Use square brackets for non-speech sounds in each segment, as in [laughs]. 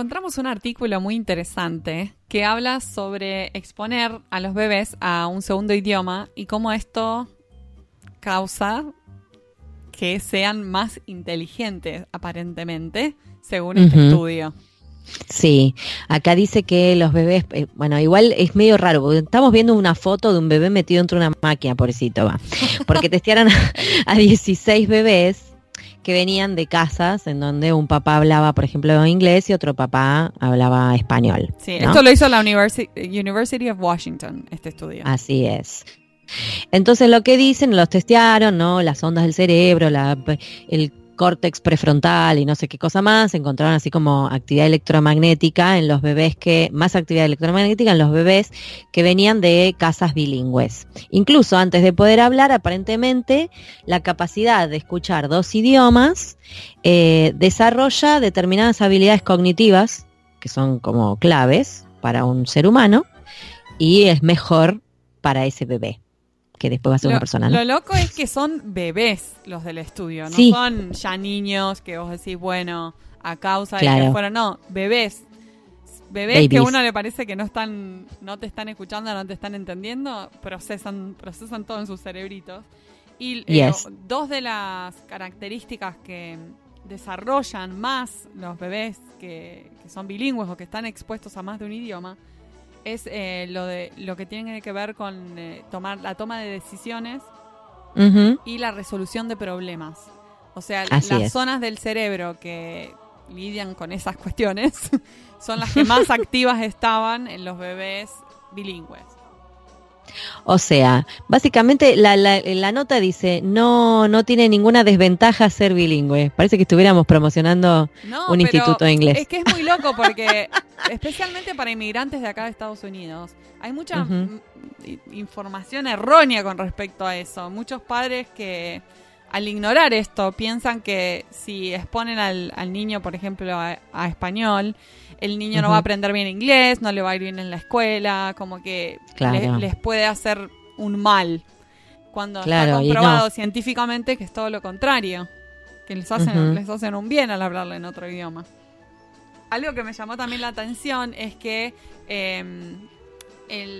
encontramos un artículo muy interesante que habla sobre exponer a los bebés a un segundo idioma y cómo esto causa que sean más inteligentes, aparentemente, según este estudio. Sí, acá dice que los bebés, eh, bueno, igual es medio raro, porque estamos viendo una foto de un bebé metido dentro de una máquina, pobrecito va, porque testearon a 16 bebés que venían de casas en donde un papá hablaba, por ejemplo, inglés y otro papá hablaba español. Sí, esto lo hizo la University, of Washington, este estudio. Así es. Entonces lo que dicen, los testearon, ¿no? Las ondas del cerebro, la, el córtex prefrontal y no sé qué cosa más, encontraron así como actividad electromagnética en los bebés que, más actividad electromagnética en los bebés que venían de casas bilingües. Incluso antes de poder hablar, aparentemente, la capacidad de escuchar dos idiomas eh, desarrolla determinadas habilidades cognitivas, que son como claves para un ser humano, y es mejor para ese bebé que después va a ser una persona. Lo loco es que son bebés los del estudio, no son ya niños que vos decís, bueno, a causa de que fueron, no, bebés. Bebés que a uno le parece que no están, no te están escuchando, no te están entendiendo, procesan, procesan todo en sus cerebritos. Y eh, dos de las características que desarrollan más los bebés que, que son bilingües o que están expuestos a más de un idioma es eh, lo de lo que tiene que ver con eh, tomar la toma de decisiones y la resolución de problemas. O sea, las zonas del cerebro que lidian con esas cuestiones [laughs] son las que más [laughs] activas estaban en los bebés bilingües. O sea, básicamente la, la, nota dice, no, no tiene ninguna desventaja ser bilingüe. Parece que estuviéramos promocionando un instituto de inglés. Es que es muy loco porque, [laughs] especialmente para inmigrantes de acá de Estados Unidos, hay mucha información errónea con respecto a eso. Muchos padres que al ignorar esto piensan que si exponen al, al niño, por ejemplo, a español, el niño no va a aprender bien inglés, no le va a ir bien en la escuela, como que les, puede hacer un mal. Cuando está comprobado científicamente que es todo lo contrario, que les hacen, les hacen un bien al hablarle en otro idioma. Algo que me llamó también la atención es que em,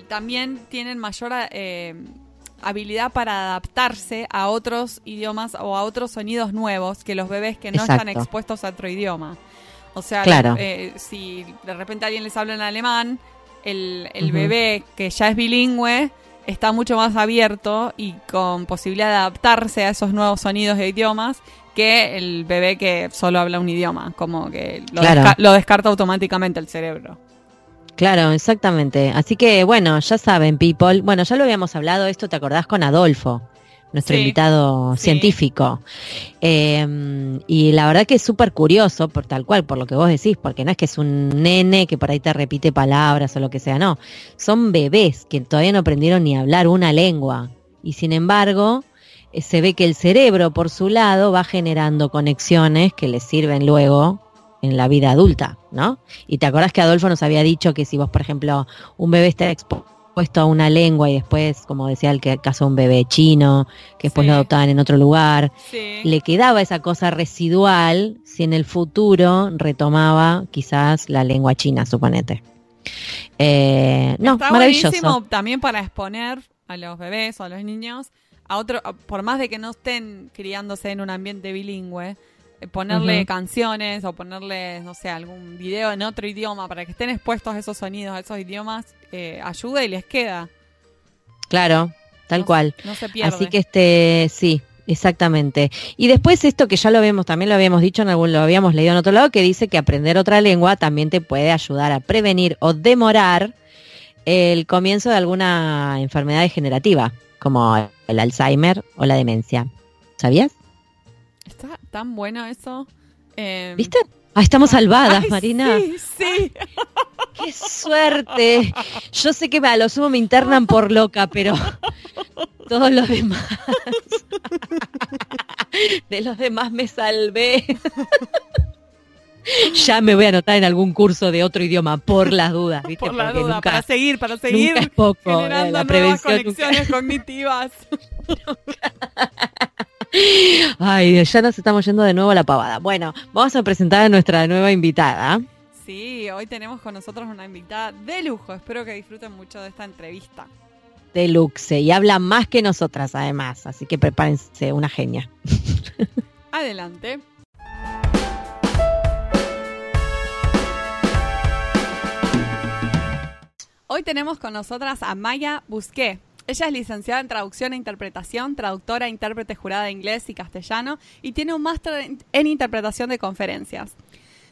también tienen mayor em, habilidad para adaptarse a otros idiomas o a otros sonidos nuevos que los bebés que no están expuestos a otro idioma. O sea, eh, si de repente alguien les habla en alemán, el, bebé que ya es bilingüe está mucho más abierto y con posibilidad de adaptarse a esos nuevos sonidos de idiomas que el bebé que solo habla un idioma, como que lo, lo descarta automáticamente el cerebro. Claro, exactamente. Así que bueno, ya saben, people. Bueno, ya lo habíamos hablado esto, ¿te acordás con Adolfo? Nuestro invitado científico. Em, y la verdad que es súper curioso, por tal cual, por lo que vos decís, porque no es que es un nene que por ahí te repite palabras o lo que sea, no. Son bebés que todavía no aprendieron ni a hablar una lengua. Y sin embargo, eh, se ve que el cerebro, por su lado, va generando conexiones que les sirven luego en la vida adulta, ¿no? Y te acordás que Adolfo nos había dicho que si vos, por ejemplo, un bebé está expuesto puesto a una lengua y después, como decía el caso de un bebé chino, que después lo adoptaban en otro lugar, le quedaba esa cosa residual si en el futuro retomaba quizás la lengua china, suponete. Eh, no, Está maravilloso. también para exponer a los bebés o a los niños a otro, por más de que no estén criándose en un ambiente bilingüe, ponerle canciones o ponerle, no sé, algún video en otro idioma para que estén expuestos a esos sonidos, a esos idiomas, eh, ayuda y les queda. Claro, tal cual. No se pierde. Así que este, sí, exactamente. Y después esto que ya lo habíamos, también lo habíamos dicho en algún, lo habíamos leído en otro lado, que dice que aprender otra lengua también te puede ayudar a prevenir o demorar el comienzo de alguna enfermedad degenerativa, como el Alzheimer o la demencia. ¿Sabías? Está tan bueno eso. Em, ¿Viste? Ah, estamos salvadas, Marina. Sí, sí. qué suerte. Yo sé que a lo sumo me internan por loca, pero todos los demás. De los demás me salvé. Ya me voy a anotar en algún curso de otro idioma por las dudas, ¿viste? Por la duda, para seguir, para seguir es poco, generando la nuevas conexiones cognitivas. [laughs] [laughs] Ay, ya nos estamos yendo de nuevo a la pavada. Bueno, vamos a presentar a nuestra nueva invitada. Sí, hoy tenemos con nosotros una invitada de lujo. Espero que disfruten mucho de esta entrevista. De luxe y habla más que nosotras además, así que prepárense, una genia. [laughs] Adelante. Hoy tenemos con nosotras a Maya Busqué. Ella es licenciada en traducción e interpretación, traductora e intérprete jurada de inglés y castellano y tiene un máster en interpretación de conferencias.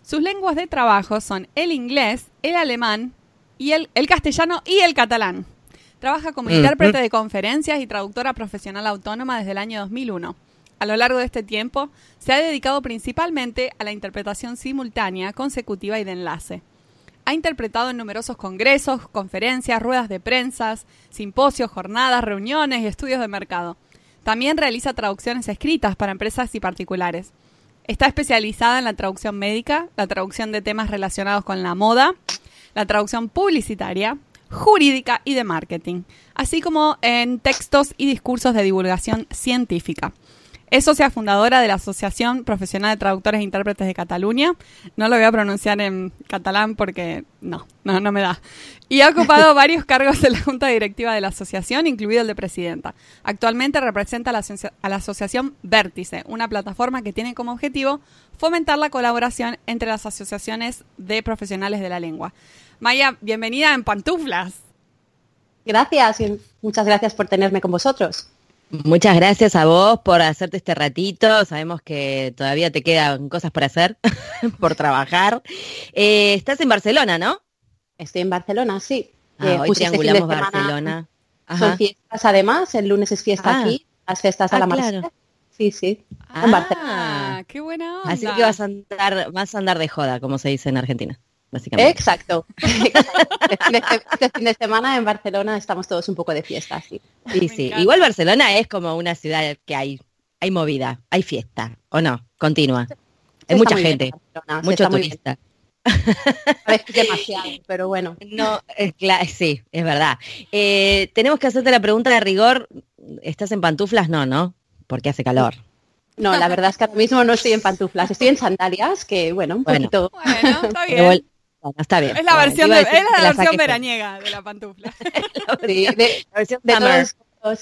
Sus lenguas de trabajo son el inglés, el alemán, y el, castellano y el catalán. Trabaja como intérprete de conferencias y traductora profesional autónoma desde el año 2001. A lo largo de este tiempo, se ha dedicado principalmente a la interpretación simultánea, consecutiva y de enlace. Ha interpretado en numerosos congresos, conferencias, ruedas de prensa, simposios, jornadas, reuniones y estudios de mercado. También realiza traducciones escritas para empresas y particulares. Está especializada en la traducción médica, la traducción de temas relacionados con la moda, la traducción publicitaria, jurídica y de marketing, así como en textos y discursos de divulgación científica. Es socia fundadora de la Asociación Profesional de Traductores e Intérpretes de Cataluña. No lo voy a pronunciar en catalán porque no, no, no me da. Y ha ocupado [laughs] varios cargos en la Junta Directiva de la asociación, incluido el de presidenta. Actualmente representa a la, a la Asociación Vértice, una plataforma que tiene como objetivo fomentar la colaboración entre las asociaciones de profesionales de la lengua. Maya, bienvenida en Pantuflas. Gracias y muchas gracias por tenerme con vosotros. Muchas gracias a vos por hacerte este ratito. Sabemos que todavía te quedan cosas por hacer, [laughs] por trabajar. Eh, estás en Barcelona, ¿no? Estoy en Barcelona, sí. Ah, eh, hoy este triangulamos Barcelona. Son fiestas además, el lunes es fiesta ah. aquí, las fiestas a ah, la claro. Sí, sí. en Barcelona. qué buena onda. Así que vas a andar, vas a andar de joda, como se dice en Argentina. Básicamente. Exacto. [laughs] Este, fin de semana en Barcelona estamos todos un poco de fiesta, sí. Sí, sí. Igual Barcelona es como una ciudad que hay, hay movida, hay fiesta, ¿o no? Continua. Hay mucha gente, mucho turista. Es [laughs] demasiado, pero bueno. No, es sí, es verdad. Eh, tenemos que hacerte la pregunta de rigor. ¿Estás en pantuflas? No, ¿no? Porque hace calor. No, la verdad es que ahora mismo no estoy en pantuflas, estoy en sandalias, que bueno, un poquito. Bueno, está bien está bien. Es la versión, es la, versión veraniega de la pantufla. [laughs]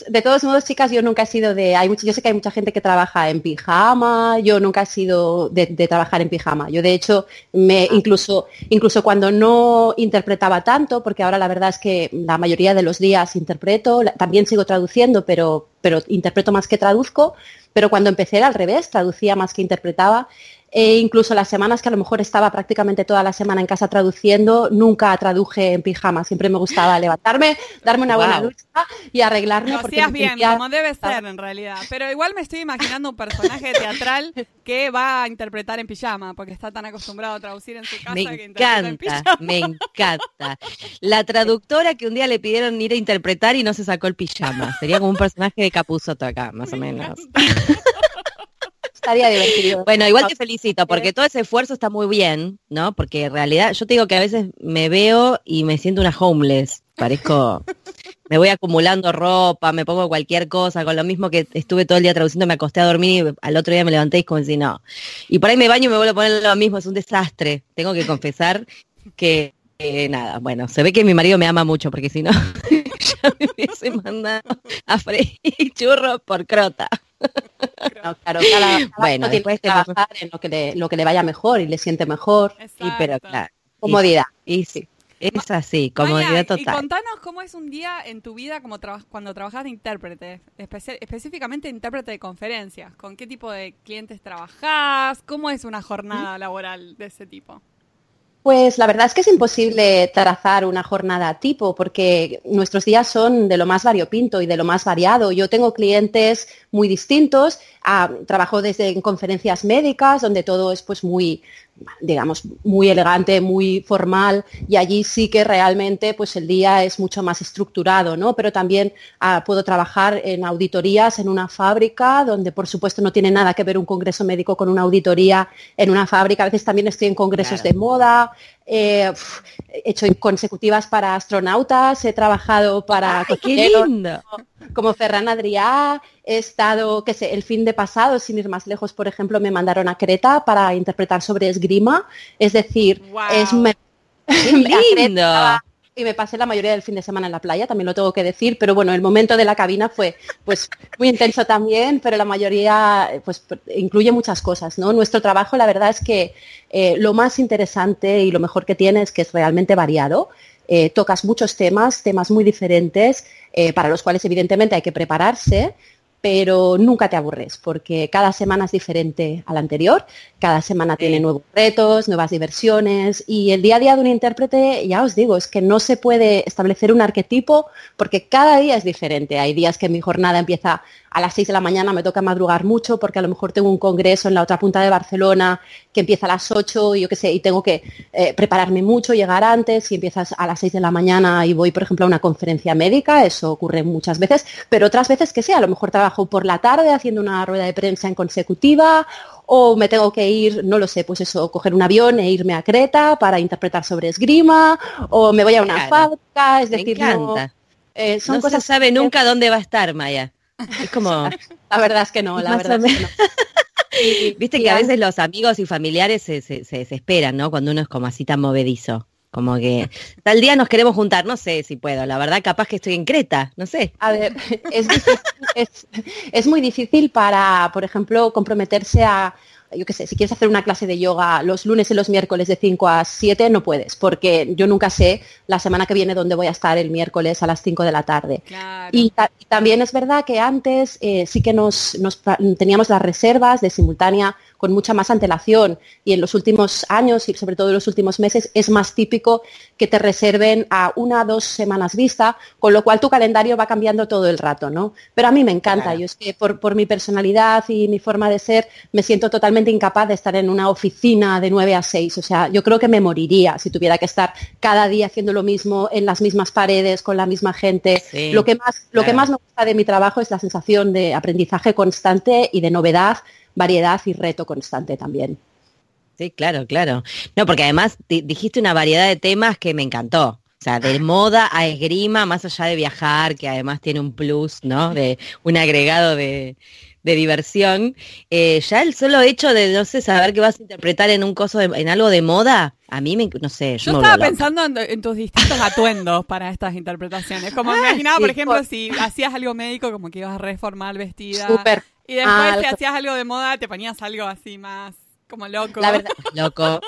de, todos, modos, chicas, yo nunca he sido de. Hay mucho, yo sé que hay mucha gente que trabaja en pijama. Yo nunca he sido de, trabajar en pijama. Yo, de hecho, me ah. incluso, incluso cuando no interpretaba tanto, porque ahora la verdad es que la mayoría de los días interpreto, también sigo traduciendo, pero, pero interpreto más que traduzco. Pero cuando empecé era al revés, traducía más que interpretaba e incluso las semanas que a lo mejor estaba prácticamente toda la semana en casa traduciendo, nunca traduje en pijama. Siempre me gustaba [laughs] levantarme, darme una buena ducha y arreglarme. Lo hacías bien, como debe ser en realidad. Pero igual me estoy imaginando un personaje teatral que va a interpretar en pijama, porque está tan acostumbrado a traducir en su casa me que encanta, en pijama. Me encanta. La traductora que un día le pidieron ir a interpretar y no se sacó el pijama. Sería como un personaje de Capuzoto acá, más o menos. Estaría divertido. Bueno, igual te felicito, porque todo ese esfuerzo está muy bien, ¿no? Porque en realidad yo te digo que a veces me veo y me siento una homeless. Parezco, [laughs] me voy acumulando ropa, me pongo cualquier cosa, con lo mismo que estuve todo el día traduciendo, me acosté a dormir y al otro día me levanté y como si no. Y por ahí me baño y me vuelvo a poner lo mismo, es un desastre. Tengo que confesar que nada, bueno, se ve que mi marido me ama mucho, porque si no, [laughs] [laughs] me hubiese mandado a freír churros por crota. claro, cada, [laughs] bueno, que trabajar en lo que, le, lo que le vaya mejor y le siente mejor. Y pero claro. Comodidad. Y, sí. Es así, comodidad total. Y contanos cómo es un día en tu vida como cuando trabajas de intérprete, específicamente intérprete de conferencias. ¿Con qué tipo de clientes trabajás? ¿Cómo es una jornada laboral de ese tipo? Pues la verdad es que es imposible trazar una jornada tipo porque nuestros días son de lo más variopinto y de lo más variado. Yo tengo clientes muy distintos, ah, trabajo desde en conferencias médicas donde todo es pues muy digamos, muy elegante, muy formal y allí sí que realmente pues el día es mucho más estructurado, ¿no? Pero también ah, puedo trabajar en auditorías en una fábrica donde por supuesto no tiene nada que ver un congreso médico con una auditoría en una fábrica. A veces también estoy en congresos de moda, eh, he hecho consecutivas para astronautas, he trabajado para... ¡Qué lindo! Como Ferran Adrià, he estado, qué sé, el fin de pasado, sin ir más lejos, por ejemplo, me mandaron a Creta para interpretar sobre esgrima, es decir, es [laughs] lindo y me pasé la mayoría del fin de semana en la playa, también lo tengo que decir, pero bueno, el momento de la cabina fue pues muy intenso también, pero la mayoría pues incluye muchas cosas, ¿no? Nuestro trabajo la verdad es que eh, lo más interesante y lo mejor que tiene es que es realmente variado. Eh, tocas muchos temas, temas muy diferentes, eh, para los cuales evidentemente hay que prepararse, pero nunca te aburres porque cada semana es diferente a la anterior, cada semana tiene nuevos retos, nuevas diversiones y el día a día de un intérprete, ya os digo, es que no se puede establecer un arquetipo porque cada día es diferente. Hay días que mi jornada empieza a las 6 de la mañana me toca madrugar mucho porque a lo mejor tengo un congreso en la otra punta de Barcelona que empieza a las 8 y yo qué sé, y tengo que eh, prepararme mucho, llegar antes y empiezas a las 6 de la mañana y voy, por ejemplo, a una conferencia médica, eso ocurre muchas veces, pero otras veces que sé, a lo mejor trabajo por la tarde haciendo una rueda de prensa en consecutiva o me tengo que ir, no lo sé, pues eso, coger un avión e irme a Creta para interpretar sobre esgrima, o me voy a una fábrica, es decir, no, eh, son cosas se sabe nunca dónde va a estar, Maya. Es como... [laughs] la verdad es que no, la verdad es que no. Viste que a veces los amigos y familiares se, se, desesperan, ¿no? Cuando uno es como así tan movedizo. Como que tal día nos queremos juntar, no sé si puedo, la verdad capaz que estoy en Creta, no sé. A ver, es, es, es muy difícil para, por ejemplo, comprometerse a, yo qué sé, si quieres hacer una clase de yoga los lunes y los miércoles de 5 a 7, no puedes, porque yo nunca sé la semana que viene dónde voy a estar el miércoles a las 5 de la tarde. Y, también es verdad que antes eh, sí que nos, teníamos las reservas de simultánea con mucha más antelación y en los últimos años y sobre todo en los últimos meses es más típico que te reserven a una o dos semanas vista, con lo cual tu calendario va cambiando todo el rato, ¿no? Pero a mí me encanta, yo es que por, por, mi personalidad y mi forma de ser me siento totalmente incapaz de estar en una oficina de 9 a 6, o sea, yo creo que me moriría si tuviera que estar cada día haciendo lo mismo en las mismas paredes, con la misma gente. lo que más, lo que más me gusta de mi trabajo es la sensación de aprendizaje constante y de novedad variedad y reto constante también. Sí, claro, claro. No, porque además dijiste una variedad de temas que me encantó. O sea, de moda a esgrima, más allá de viajar, que además tiene un plus, ¿no? De un agregado de, diversión. Eh, ya el solo hecho de, no sé, saber que vas a interpretar en un coso, en algo de moda, a mí me, no sé. Yo, estaba pensando en, tus distintos atuendos para estas interpretaciones. Como me ah, imaginaba, por ejemplo, si hacías algo médico, como que ibas a reformar vestida. Súper y después, si hacías algo de moda, te ponías algo así más como loco. La verdad, loco.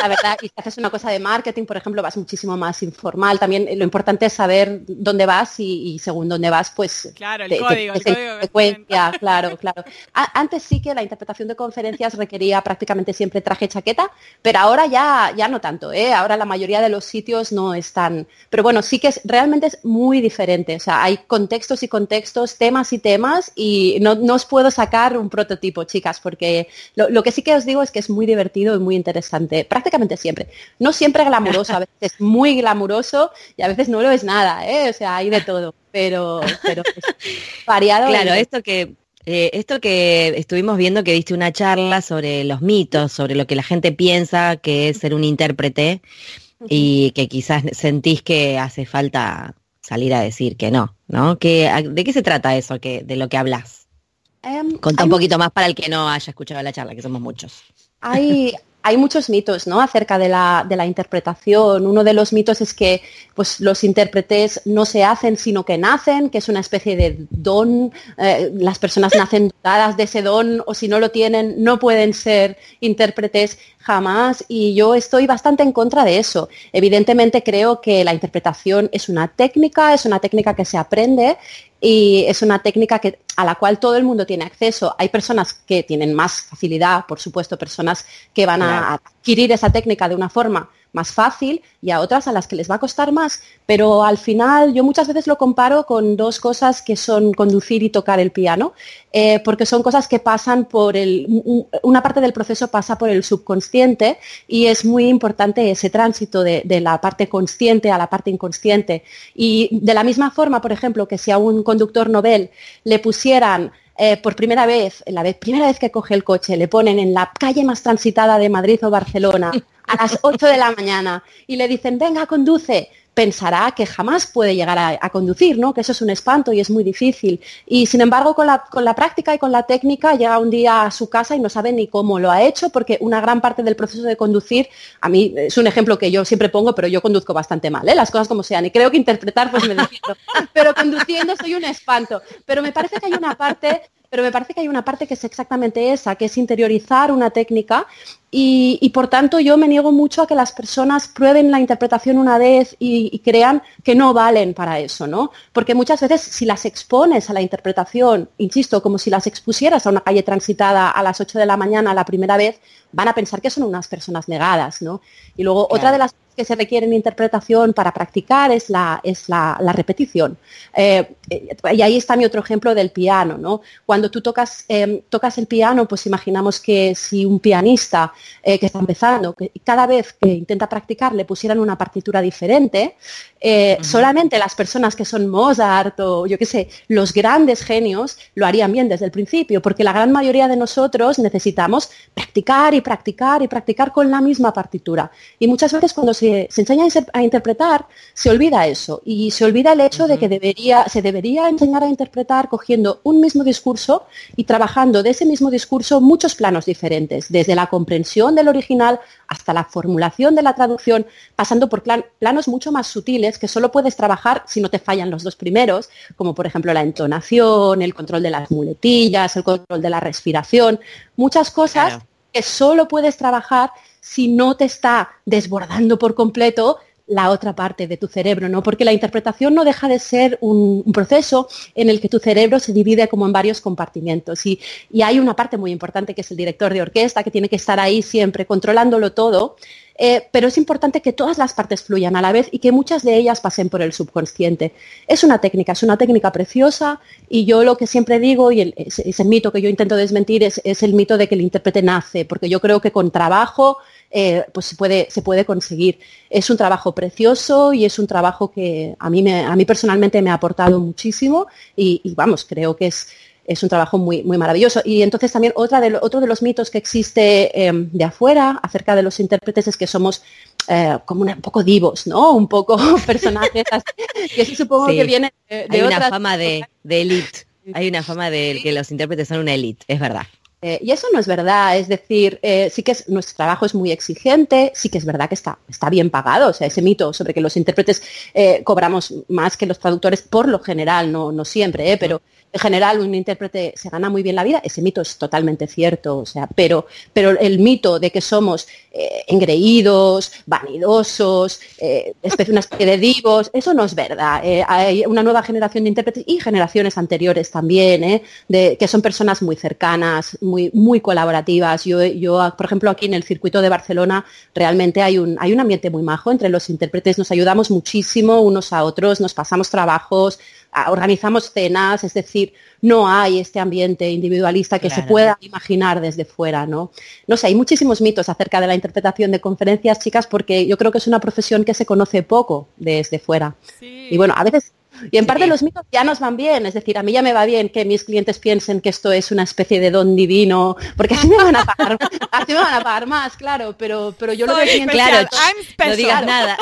La, verdad, y si haces una cosa de marketing, por ejemplo, vas muchísimo más informal. También lo importante es saber dónde vas y, según dónde vas, pues... Claro, el código, el código. Secuencia, claro, [laughs] claro. antes sí que la interpretación de conferencias requería prácticamente siempre traje chaqueta, pero ahora ya, ya no tanto, ¿eh? Ahora la mayoría de los sitios no están... Pero bueno, sí que es, realmente es muy diferente. O sea, hay contextos y contextos, temas y temas, y no, os puedo sacar un prototipo, chicas, porque lo que sí que os digo es que es muy divertido y muy interesante, prácticamente siempre. No siempre glamuroso, a veces es muy glamuroso y a veces no lo es nada, ¿eh? o sea, hay de todo, pero, pero variado. Claro, esto que eh, esto que estuvimos viendo que diste una charla sobre los mitos, sobre lo que la gente piensa que es ser un intérprete y que quizás sentís que hace falta salir a decir que no, ¿no? Que, ¿De qué se trata eso que, de lo que hablas? Um, Conta un poquito más para el que no haya escuchado la charla, que somos muchos. Hay, muchos mitos ¿no? acerca de la, de la, interpretación. Uno de los mitos es que pues, los intérpretes no se hacen, sino que nacen, que es una especie de don. Eh, las personas nacen dotadas de ese don o si no lo tienen, no pueden ser intérpretes jamás. Y yo estoy bastante en contra de eso. Evidentemente creo que la interpretación es una técnica, es una técnica que se aprende y es una técnica que, a la cual todo el mundo tiene acceso. Hay personas que tienen más facilidad, por supuesto, personas que van a adquirir esa técnica de una forma más fácil y a otras a las que les va a costar más. Pero al final yo muchas veces lo comparo con dos cosas que son conducir y tocar el piano, eh, porque son cosas que pasan por el, una parte del proceso pasa por el subconsciente y es muy importante ese tránsito de, la parte consciente a la parte inconsciente. Y de la misma forma, por ejemplo, que si a un conductor novel le pusieran eh, por primera vez, la vez, primera vez que coge el coche, le ponen en la calle más transitada de Madrid o Barcelona a las 8 de la mañana y le dicen, venga, conduce, pensará que jamás puede llegar a, conducir, ¿no? Que eso es un espanto y es muy difícil. Y sin embargo, con la, con la, práctica y con la técnica, llega un día a su casa y no sabe ni cómo lo ha hecho, porque una gran parte del proceso de conducir, a mí es un ejemplo que yo siempre pongo, pero yo conduzco bastante mal, ¿eh? las cosas como sean. Y creo que interpretar, pues me defiendo. Pero conduciendo soy un espanto. Pero me parece que hay una parte pero me parece que hay una parte que es exactamente esa, que es interiorizar una técnica y, por tanto yo me niego mucho a que las personas prueben la interpretación una vez y, crean que no valen para eso, ¿no? Porque muchas veces si las expones a la interpretación, insisto, como si las expusieras a una calle transitada a las 8 de la mañana la primera vez, van a pensar que son unas personas negadas, ¿no? Y luego otra de las que se requieren interpretación para practicar es la, es la, repetición. Eh, y ahí está mi otro ejemplo del piano. ¿no? Cuando tú tocas, em, tocas el piano, pues imaginamos que si un pianista eh, que está empezando, que cada vez que intenta practicar le pusieran una partitura diferente, eh, solamente las personas que son Mozart o yo qué sé, los grandes genios lo harían bien desde el principio, porque la gran mayoría de nosotros necesitamos practicar y practicar y practicar con la misma partitura. Y muchas veces cuando se, enseña a interpretar, se olvida eso. Y se olvida el hecho de que debería, se debería enseñar a interpretar cogiendo un mismo discurso y trabajando de ese mismo discurso muchos planos diferentes, desde la comprensión del original hasta la formulación de la traducción, pasando por planos mucho más sutiles que solo puedes trabajar si no te fallan los dos primeros, como por ejemplo la entonación, el control de las muletillas, el control de la respiración, muchas cosas que solo puedes trabajar si no te está desbordando por completo la otra parte de tu cerebro, ¿no? Porque la interpretación no deja de ser un, proceso en el que tu cerebro se divide como en varios compartimentos y, hay una parte muy importante que es el director de orquesta que tiene que estar ahí siempre controlándolo todo, eh, pero es importante que todas las partes fluyan a la vez y que muchas de ellas pasen por el subconsciente. Es una técnica, es una técnica preciosa y yo lo que siempre digo y ese, mito que yo intento desmentir es, es el mito de que el intérprete nace, porque yo creo que con trabajo eh, pues se puede, se puede conseguir. Es un trabajo precioso y es un trabajo que a mí, me, a mí personalmente me ha aportado muchísimo y, vamos, creo que es, es un trabajo muy, muy maravilloso. Y entonces también otra de, otro de los mitos que existe em, de afuera acerca de los intérpretes es que somos eh, como un poco divos, ¿no? Un poco [laughs] personajes que eso supongo que viene de, Hay una fama de, de elite. Hay una fama de que los intérpretes son una elite, es verdad. Eh, y eso no es verdad, es decir, eh, sí que es, nuestro trabajo es muy exigente, sí que es verdad que está, está bien pagado, o sea, ese mito sobre que los intérpretes eh, cobramos más que los traductores por lo general, no, no siempre, pero en general un intérprete se gana muy bien la vida, ese mito es totalmente cierto, o sea, pero, pero el mito de que somos eh, engreídos, vanidosos, eh, una especie de divos, eso no es verdad. Eh, hay una nueva generación de intérpretes y generaciones anteriores también, de, que son personas muy cercanas, muy, muy colaborativas. Yo, yo, por ejemplo, aquí en el circuito de Barcelona realmente hay un, hay un ambiente muy majo entre los intérpretes, nos ayudamos muchísimo unos a otros, nos pasamos trabajos, organizamos cenas, es decir, no hay este ambiente individualista que se pueda imaginar desde fuera, ¿no? No sé, hay muchísimos mitos acerca de la interpretación de conferencias, chicas, porque yo creo que es una profesión que se conoce poco desde fuera. Y bueno, a veces y en parte los mitos ya nos van bien, es decir, a mí ya me va bien que mis clientes piensen que esto es una especie de don divino, porque así me van a pagar, [laughs] así me van a pagar más, claro, pero, pero yo lo que. Claro, [laughs] [laughs] no digas nada.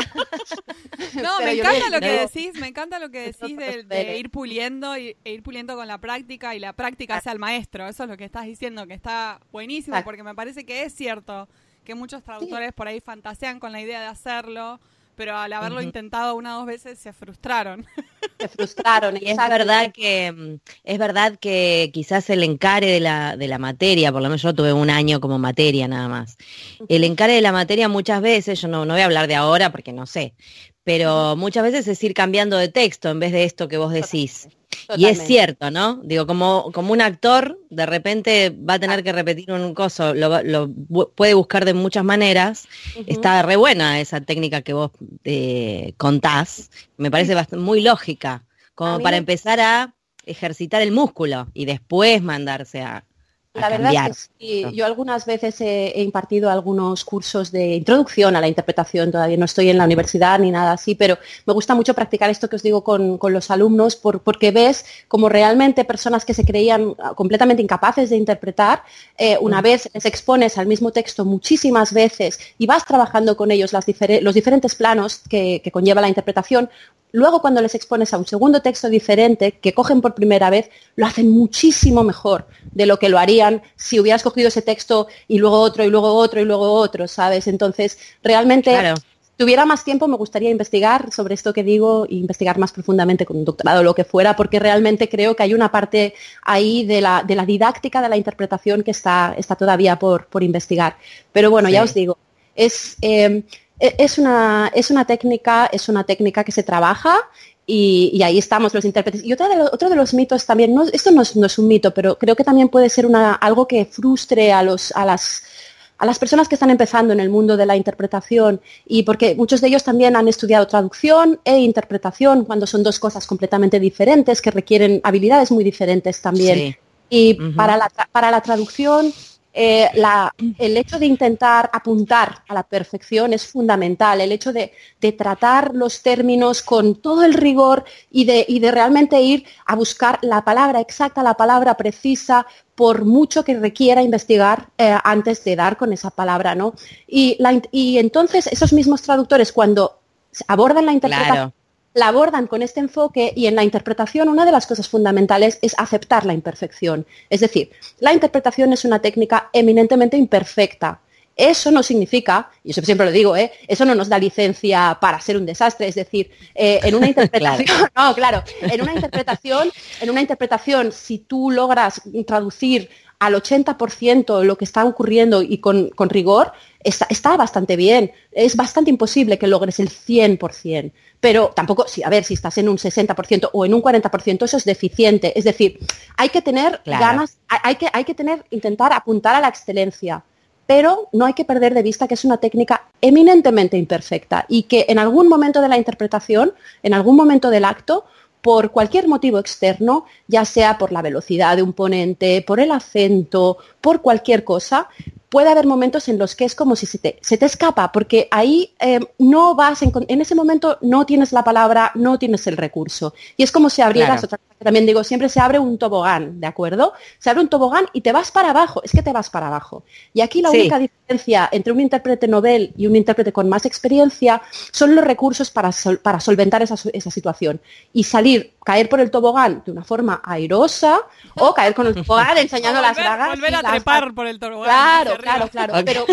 No, me encanta lo que decís, me encanta lo que decís de, ir puliendo e ir puliendo con la práctica y la práctica hacia el maestro, eso es lo que estás diciendo, que está buenísimo, porque me parece que es cierto que muchos traductores por ahí fantasean con la idea de hacerlo, pero al haberlo intentado una o dos veces se frustraron. [laughs] Se frustraron. y es verdad que mm, es verdad que quizás el encare de la, de la materia, por lo menos yo tuve un año como materia nada más. El encare de la materia muchas veces, yo no, no voy a hablar de ahora porque no sé, pero muchas veces es ir cambiando de texto en vez de esto que vos decís. Y es cierto, ¿no? Digo, como, como un actor, de repente va a tener que repetir un coso, lo, puede buscar de muchas maneras. Está re buena esa técnica que vos eh, contás. Me parece muy lógica, como para empezar a ejercitar el músculo y después mandarse a, La verdad es que yo algunas veces he, impartido algunos cursos de introducción a la interpretación, todavía no estoy en la universidad ni nada así, pero me gusta mucho practicar esto que os digo con, los alumnos porque ves como realmente personas que se creían completamente incapaces de interpretar, eh, una vez les expones al mismo texto muchísimas veces y vas trabajando con ellos los diferentes planos que conlleva la interpretación, Luego, cuando les expones a un segundo texto diferente, que cogen por primera vez, lo hacen muchísimo mejor de lo que lo harían si hubieras cogido ese texto y luego otro y luego otro y luego otro, ¿sabes? Entonces, realmente, si tuviera más tiempo, me gustaría investigar sobre esto que digo e investigar más profundamente con un doctorado o lo que fuera, porque realmente creo que hay una parte ahí de la, didáctica de la interpretación que está, está todavía por, investigar. Pero bueno, ya os digo, es... Eh, es una, es una técnica, es una técnica que se trabaja y, ahí estamos los intérpretes. Y otro de, otro de los mitos también, no, esto no es, un mito, pero creo que también puede ser una, algo que frustre a, los, a, las, a las personas que están empezando en el mundo de la interpretación y porque muchos de ellos también han estudiado traducción e interpretación cuando son dos cosas completamente diferentes que requieren habilidades muy diferentes también. Y para, la, para la traducción eh, el hecho de intentar apuntar a la perfección es fundamental, el hecho de, tratar los términos con todo el rigor y de, realmente ir a buscar la palabra exacta, la palabra precisa, por mucho que requiera investigar eh, antes de dar con esa palabra, ¿no? Y, entonces esos mismos traductores cuando abordan la interpretación la abordan con este enfoque y en la interpretación una de las cosas fundamentales es aceptar la imperfección. Es decir, la interpretación es una técnica eminentemente imperfecta. Eso no significa, y eso siempre lo digo, ¿eh? eso no nos da licencia para ser un desastre. Es decir, eh, en una [laughs] interpretación, no, claro, en una interpretación, en una interpretación, si tú logras traducir al 80% lo que está ocurriendo y con, rigor, está, bastante bien. Es bastante imposible que logres el 100%. Pero tampoco, sí, a ver, si estás en un 60% o en un 40%, eso es deficiente. Es decir, hay que tener ganas, hay que, hay que tener, intentar apuntar a la excelencia. Pero no hay que perder de vista que es una técnica eminentemente imperfecta y que en algún momento de la interpretación, en algún momento del acto, por cualquier motivo externo, ya sea por la velocidad de un ponente, por el acento, por cualquier cosa, puede haber momentos en los que es como si se te, se te escapa, porque ahí eh, no vas, en, en, ese momento no tienes la palabra, no tienes el recurso. Y es como si abrieras, otra también digo, siempre se abre un tobogán, ¿de acuerdo? Se abre un tobogán y te vas para abajo, es que te vas para abajo. Y aquí la única diferencia entre un intérprete novel y un intérprete con más experiencia son los recursos para, para solventar esa, esa situación. Y salir, caer por el tobogán de una forma airosa o caer con el tobogán [laughs] enseñando las bragas. Volver a trepar por el tobogán. Claro, claro, claro. Pero,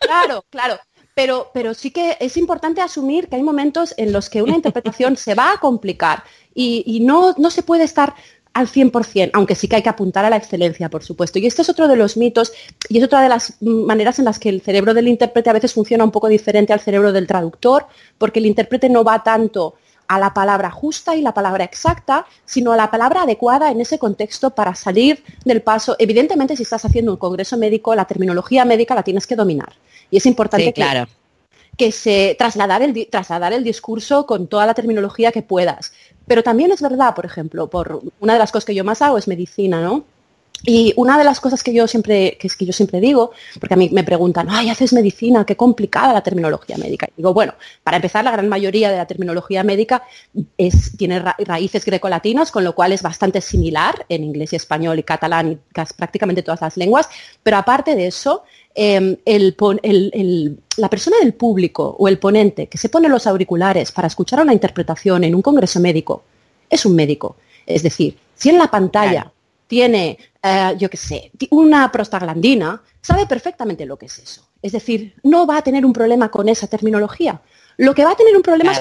claro, claro. Pero, pero sí que es importante asumir que hay momentos en los que una [laughs] interpretación se va a complicar y, no, no se puede estar al 100%, aunque sí que hay que apuntar a la excelencia, por supuesto. Y este es otro de los mitos y es otra de las maneras en las que el cerebro del intérprete a veces funciona un poco diferente al cerebro del traductor, porque el intérprete no va tanto a la palabra justa y la palabra exacta, sino a la palabra adecuada en ese contexto para salir del paso. Evidentemente, si estás haciendo un congreso médico, la terminología médica la tienes que dominar. Y es importante que, se trasladar el, trasladar el discurso con toda la terminología que puedas. Pero también es verdad, por ejemplo, por una de las cosas que yo más hago es medicina, ¿no? Y una de las cosas que yo siempre, que es que yo siempre digo, porque a mí me preguntan, ay, haces medicina, qué complicada la terminología médica. Y digo, bueno, para empezar, la gran mayoría de la terminología médica tiene raíces grecolatinas, con lo cual es bastante similar en inglés y español y catalán y prácticamente todas las lenguas. Pero aparte de eso, em, la persona del público o el ponente que se pone los auriculares para escuchar una interpretación en un congreso médico es un médico. Es decir, si en la pantalla tiene, eh, yo qué sé, una prostaglandina, sabe perfectamente lo que es eso. Es decir, no va a tener un problema con esa terminología. Lo que va a tener un problema es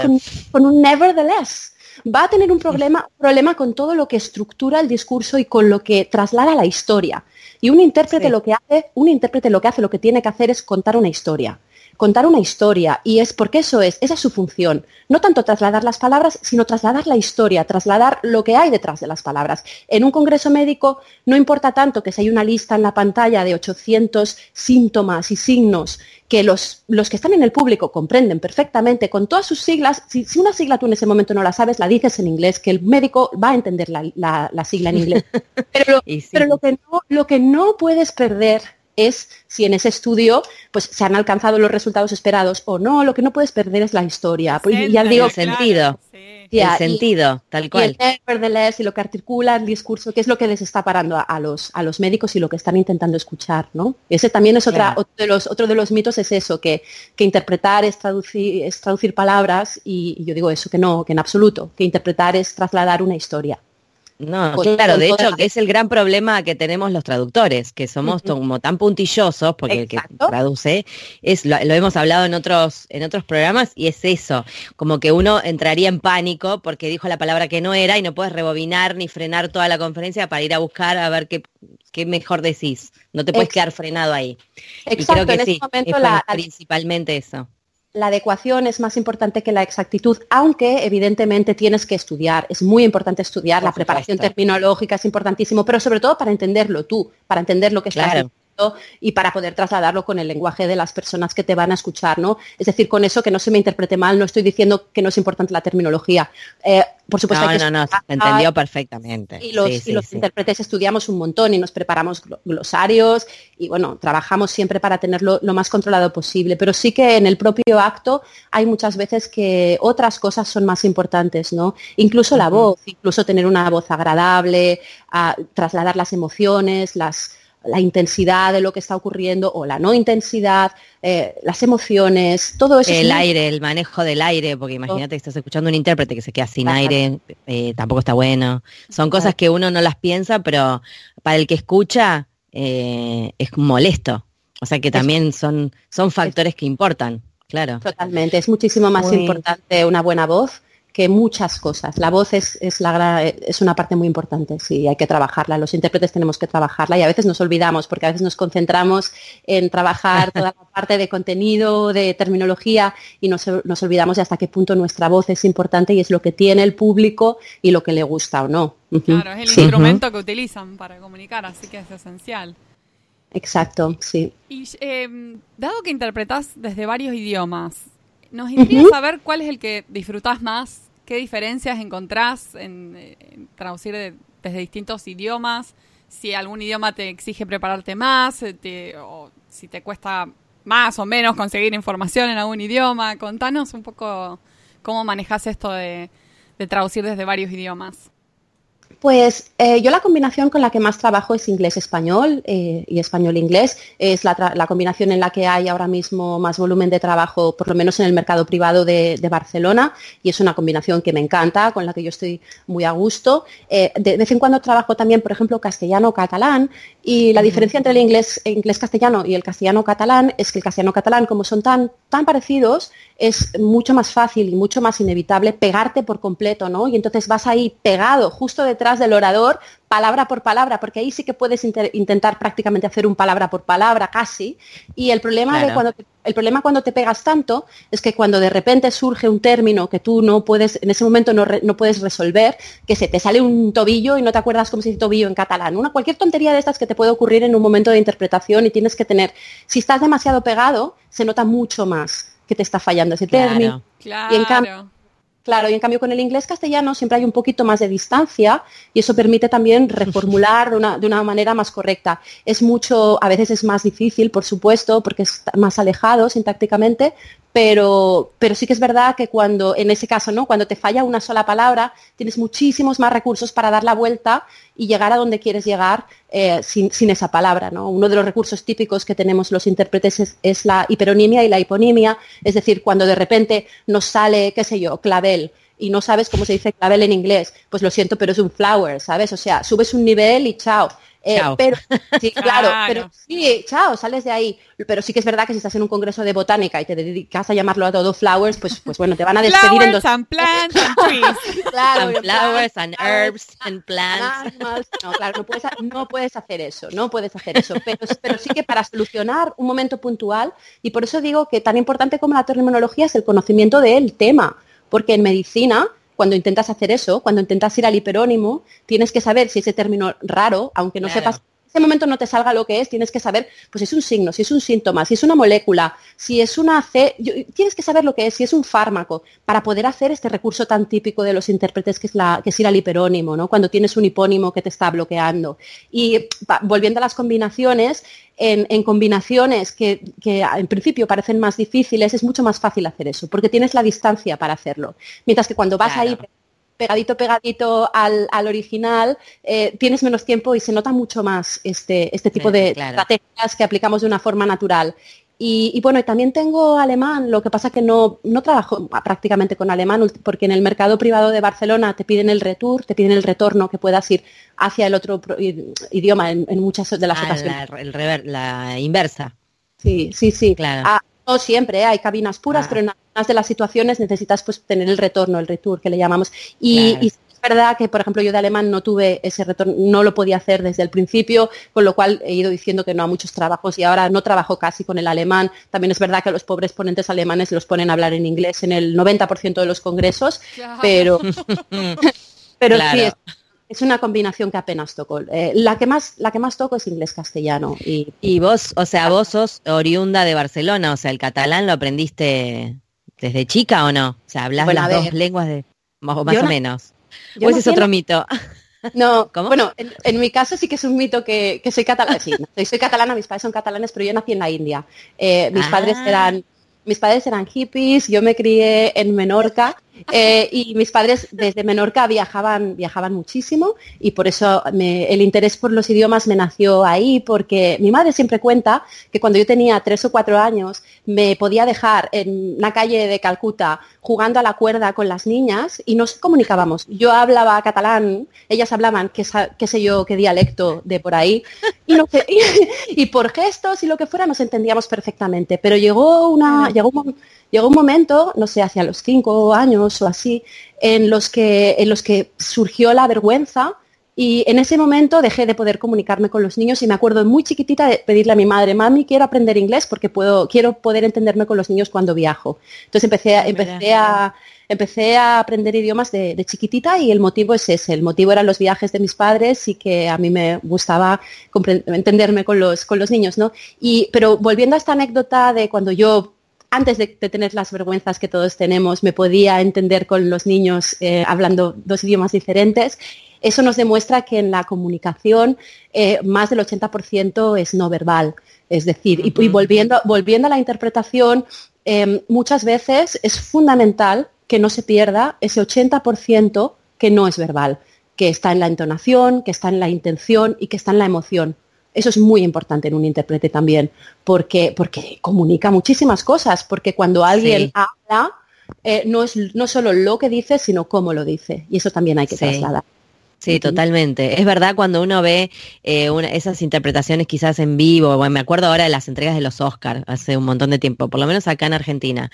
con, un nevertheless. Va a tener un problema, problema con todo lo que estructura el discurso y con lo que traslada la historia. Y un intérprete lo que hace, un intérprete lo que hace, lo que tiene que hacer es contar una historia. Contar una historia y es porque eso es, esa es su función. No tanto trasladar las palabras, sino trasladar la historia, trasladar lo que hay detrás de las palabras. En un congreso médico no importa tanto que si hay una lista en la pantalla de 800 síntomas y signos que los, los que están en el público comprenden perfectamente con todas sus siglas, si, una sigla tú en ese momento no la sabes, la dices en inglés, que el médico va a entender la, sigla en inglés. [laughs] Pero, pero lo, que no, lo que no puedes perder es si en ese estudio pues se han alcanzado los resultados esperados o no, lo que no puedes perder es la historia. Pues, ya digo, sentido. el sentido, tal cual. Y y lo que articula el discurso, que es lo que les está parando a, los, a los médicos y lo que están intentando escuchar, ¿no? Ese también es otra, otro, de los, otro de los mitos es eso, que, que interpretar es traducir, es traducir palabras y, y yo digo eso, que no, que en absoluto, que interpretar es trasladar una historia. No, claro, de hecho es el gran problema que tenemos los traductores, que somos como tan puntillosos, porque el que traduce, es, lo, hemos hablado en otros, en otros programas, y es eso, como que uno entraría en pánico porque dijo la palabra que no era y no puedes rebobinar ni frenar toda la conferencia para ir a buscar a ver qué, qué mejor decís. No te puedes quedar frenado ahí. Exacto, y creo que sí, momento la, principalmente eso la adecuación es más importante que la exactitud, aunque evidentemente tienes que estudiar. Es muy importante estudiar, la preparación terminológica es importantísimo, pero sobre todo para entenderlo tú, para entender lo que estás diciendo y para poder trasladarlo con el lenguaje de las personas que te van a escuchar, ¿no? Es decir, con eso que no se me interprete mal, no estoy diciendo que no es importante la terminología. Eh, por supuesto, no, no, no, se entendió perfectamente. Y los, intérpretes estudiamos un montón y nos preparamos glosarios y bueno, trabajamos siempre para tenerlo lo más controlado posible. Pero sí que en el propio acto hay muchas veces que otras cosas son más importantes, ¿no? Incluso la voz, incluso tener una voz agradable, trasladar las emociones, las la intensidad de lo que está ocurriendo o la no intensidad, eh, las emociones, todo eso. El aire, el manejo del aire, porque imagínate que estás escuchando un intérprete que se queda sin aire, eh, tampoco está bueno. Son cosas que uno no las piensa, pero para el que escucha eh, es molesto. O sea que también son, son factores que importan, claro. Totalmente, es muchísimo más importante una buena voz que muchas cosas. La voz es, es, la, es una parte muy importante, sí, hay que trabajarla. Los intérpretes tenemos que trabajarla y a veces nos olvidamos porque a veces nos concentramos en trabajar toda la [laughs] parte de contenido, de terminología y nos, nos olvidamos de hasta qué punto nuestra voz es importante y es lo que tiene el público y lo que le gusta o no. Claro, es el instrumento que utilizan para comunicar, así que es esencial. Exacto, sí. Y em, dado que interpretas desde varios idiomas, nos intriga saber cuál es el que disfrutas más ¿Qué diferencias encontrás en, traducir desde distintos idiomas? Si algún idioma te exige prepararte más, eh, o si te cuesta más o menos conseguir información en algún idioma. Contanos un poco cómo manejas esto de traducir desde varios idiomas. Pues eh, yo la combinación con la que más trabajo es inglés-español eh, y español-inglés. Es la, combinación en la que hay ahora mismo más volumen de trabajo, por lo menos en el mercado privado de, Barcelona, y es una combinación que me encanta, con la que yo estoy muy a gusto. Eh, de vez en cuando trabajo también, por ejemplo, castellano-catalán, y la diferencia entre el inglés, inglés-castellano y el castellano-catalán es que el castellano-catalán, como son tan, tan parecidos, es mucho más fácil y mucho más inevitable pegarte por completo, ¿no? Y entonces vas ahí pegado justo detrás del orador, palabra por palabra, porque ahí sí que puedes intentar prácticamente hacer un palabra por palabra casi. Y el problema, de cuando te, el problema cuando te pegas tanto es que cuando de repente surge un término que tú no puedes, en ese momento no, no puedes resolver, que se te sale un tobillo y no te acuerdas cómo se dice tobillo en catalán. Una, cualquier tontería de estas que te puede ocurrir en un momento de interpretación y tienes que tener, si estás demasiado pegado, se nota mucho más que te está fallando ese término. Claro. Y Claro, y en cambio con el inglés castellano siempre hay un poquito más de distancia y eso permite también reformular de una, de una, manera más correcta. Es mucho, a veces es más difícil, por supuesto, porque es más alejado sintácticamente, pero, pero sí que es verdad que cuando, en ese caso, ¿no? Cuando te falla una sola palabra, tienes muchísimos más recursos para dar la vuelta y llegar a donde quieres llegar eh, sin, esa palabra, ¿no? Uno de los recursos típicos que tenemos los intérpretes es, la hiperonimia y la hiponimia, es decir, cuando de repente nos sale, qué sé yo, clavel, y no sabes cómo se dice clavel en inglés, pues lo siento, pero es un flower, ¿sabes? O sea, subes un nivel y chao. Eh, pero, sí, [laughs] claro, pero sí, chao, sales de ahí. Pero sí que es verdad que si estás en un congreso de botánica y te dedicas a llamarlo a todo flowers, pues, pues bueno, te van a despedir en dos... and plants and [laughs] trees. claro, flowers and herbs and plants. No, claro, no puedes, no puedes hacer eso, no puedes hacer eso. Pero, pero sí que para solucionar un momento puntual, y por eso digo que tan importante como la terminología es el conocimiento del tema, porque en medicina cuando intentas hacer eso, cuando intentas ir al hiperónimo, tienes que saber si ese término raro, aunque no sepas ese momento no te salga lo que es, tienes que saber, pues si es un signo, si es un síntoma, si es una molécula, si es una C, tienes que saber lo que es, si es un fármaco, para poder hacer este recurso tan típico de los intérpretes que es, la, que es ir al hiperónimo, ¿no? Cuando tienes un hipónimo que te está bloqueando. Y volviendo a las combinaciones, en, combinaciones que, en principio parecen más difíciles, es mucho más fácil hacer eso, porque tienes la distancia para hacerlo. Mientras que cuando vas ahí pegadito, pegadito al, original, eh, tienes menos tiempo y se nota mucho más este, este tipo de estrategias que aplicamos de una forma natural. Y, bueno, también tengo alemán, lo que pasa que no, no trabajo prácticamente con alemán, porque en el mercado privado de Barcelona te piden el return, te piden el retorno, que puedas ir hacia el otro idioma en, muchas de las ah, ocasiones. La, inversa. Sí, sí, sí. Claro. Ah, no siempre, ¿eh? hay cabinas puras, ah. pero en algunas de las situaciones necesitas pues tener el retorno, el return que le llamamos. Y, es verdad que, por ejemplo, yo de alemán no tuve ese retorno, no lo podía hacer desde el principio, con lo cual he ido diciendo que no a muchos trabajos y ahora no trabajo casi con el alemán. También es verdad que los pobres ponentes alemanes los ponen a hablar en inglés en el 90% de los congresos, pero, [laughs] pero sí, es, es una combinación que apenas toco. Eh, la, que más, la que más toco es inglés-castellano. Y, y vos, o sea, vos sos oriunda de Barcelona, o sea, el catalán lo aprendiste desde chica o no? O sea, hablas las dos lenguas de más, más o menos. ¿O ese es otro mito? [laughs] No, [laughs] ¿Cómo? bueno, en, mi caso sí que es un mito que, soy catalana. Sí, soy, catalana, mis padres son catalanes, pero yo nací en la India. Eh, mis padres ah. eran mis padres eran hippies, yo me crié en Menorca eh, y mis padres desde Menorca viajaban, viajaban muchísimo y por eso el interés por los idiomas me nació ahí, porque mi madre siempre cuenta que cuando yo tenía tres o cuatro años me podía dejar en una calle de Calcuta jugando a la cuerda con las niñas y nos comunicábamos. Yo hablaba catalán, ellas hablaban qué, sé yo, qué dialecto de por ahí. Y, y, por gestos y lo que fuera nos entendíamos perfectamente, pero llegó una... Llegó un, llegó un momento, no sé, hacia los cinco años o así, en los que, en los que surgió la vergüenza y en ese momento dejé de poder comunicarme con los niños y me acuerdo muy chiquitita de pedirle a mi madre, mami, quiero aprender inglés porque puedo, quiero poder entenderme con los niños cuando viajo. Entonces empecé, a, empecé, a, empecé a aprender idiomas de, chiquitita y el motivo es ese. El motivo eran los viajes de mis padres y que a mí me gustaba entenderme con los, con los niños. ¿no? Y, pero volviendo a esta anécdota de cuando yo antes de, tener las vergüenzas que todos tenemos, me podía entender con los niños eh, hablando dos idiomas diferentes. Eso nos demuestra que en la comunicación eh, más del 80% es no verbal. Es decir, y, volviendo, volviendo a la interpretación, em, muchas veces es fundamental que no se pierda ese 80% que no es verbal, que está en la entonación, que está en la intención y que está en la emoción. Eso es muy importante en un intérprete también, porque, porque comunica muchísimas cosas, porque cuando alguien habla, eh, no es no solo lo que dice, sino cómo lo dice. Y eso también hay que trasladar. Sí, totalmente. Es verdad cuando uno ve eh, esas interpretaciones quizás en vivo, bueno, me acuerdo ahora de las entregas de los Oscars hace un montón de tiempo, por lo menos acá en Argentina,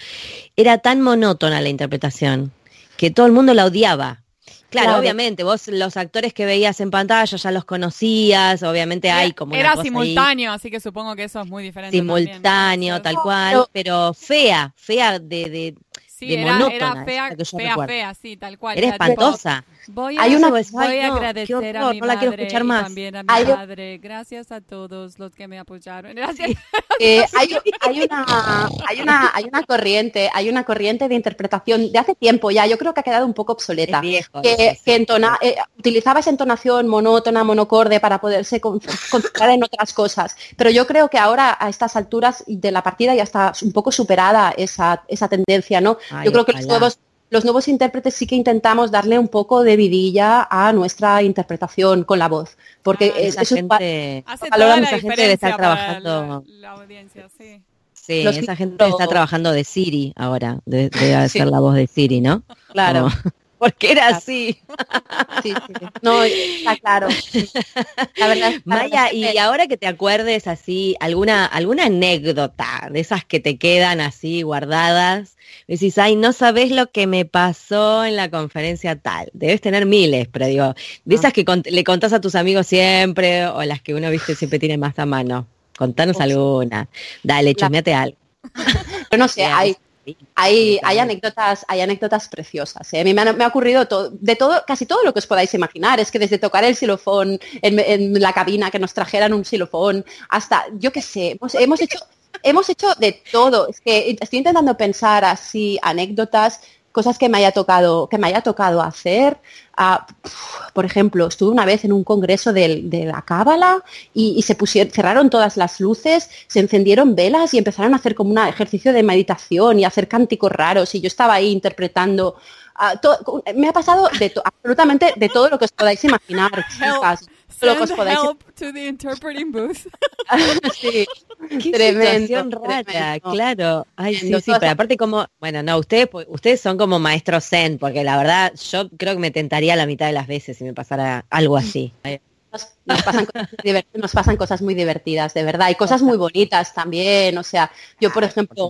era tan monótona la interpretación que todo el mundo la odiaba. Claro, obviamente, vos los actores que veías en pantalla ya los conocías, obviamente hay como... Era simultáneo, así que supongo que eso es muy diferente. Simultáneo, tal cual, pero fea, fea de, de, sí, era, era fea, fea, fea, sí, tal cual. Era espantosa. Voy a, Hay una, voy a agradecer a mi no la quiero escuchar más. también a mi hay, madre. Gracias a todos los que me apoyaron. [laughs] Gracias. [laughs] Eh, hay, hay, una, hay, una, hay una corriente, hay una corriente de interpretación de hace tiempo ya, yo creo que ha quedado un poco obsoleta. Viejo, que, que entona, eh, utilizaba esa entonación monótona, monocorde para poderse concentrar en otras cosas. Pero yo creo que ahora a estas alturas de la partida ya está un poco superada esa, esa tendencia, ¿no? Yo creo que los nuevos los nuevos intérpretes sí que intentamos darle un poco de vidilla a nuestra interpretación con la voz, porque ah, es, esa gente, valora mucha gente de estar trabajando. La, audiencia, sí. Sí, esa gente está trabajando de Siri ahora, debe de [laughs] hacer la voz de Siri, ¿no? Claro. Porque era así. Sí, sí. [laughs] No, está claro. La verdad, Maya, y ahora que te acuerdes así, alguna, alguna anécdota de esas que te quedan así guardadas, decís, ay, no sabes lo que me pasó en la conferencia tal. Debes tener miles, pero digo, de esas que le contás a tus amigos siempre o las que uno, viste, siempre tiene más a mano. Contanos alguna. Dale, chusmeate algo. [laughs] Yo no sé, hay, hay, hay, anécdotas, hay anécdotas preciosas. ¿eh? A mí me ha, ocurrido de todo, casi todo lo que os podáis imaginar. Es que desde tocar el xilofón en, la cabina, que nos trajeran un xilofón, hasta, yo qué sé, hemos, hecho, hemos hecho de todo. Es que estoy intentando pensar así anécdotas cosas que me haya tocado, que me haya tocado hacer. Ah, por ejemplo, estuve una vez en un congreso de, la cábala y, se pusieron, cerraron todas las luces, se encendieron velas y empezaron a hacer como un ejercicio de meditación y hacer cánticos raros. Y yo estaba ahí interpretando. Ah, me ha pasado de absolutamente de todo lo que os podáis imaginar, chicas. Send lo que help to the interpreting booth. [laughs] sí, Qué tremendo, rara, claro. Ay, sí, sí, pero aparte como, bueno, no, ustedes ustedes son como maestros zen, porque la verdad yo creo que me tentaría la mitad de las veces si me pasara algo así. Nos, pasan cosas nos, pasan cosas muy divertidas, de verdad, y cosas muy bonitas también. O sea, yo por ejemplo,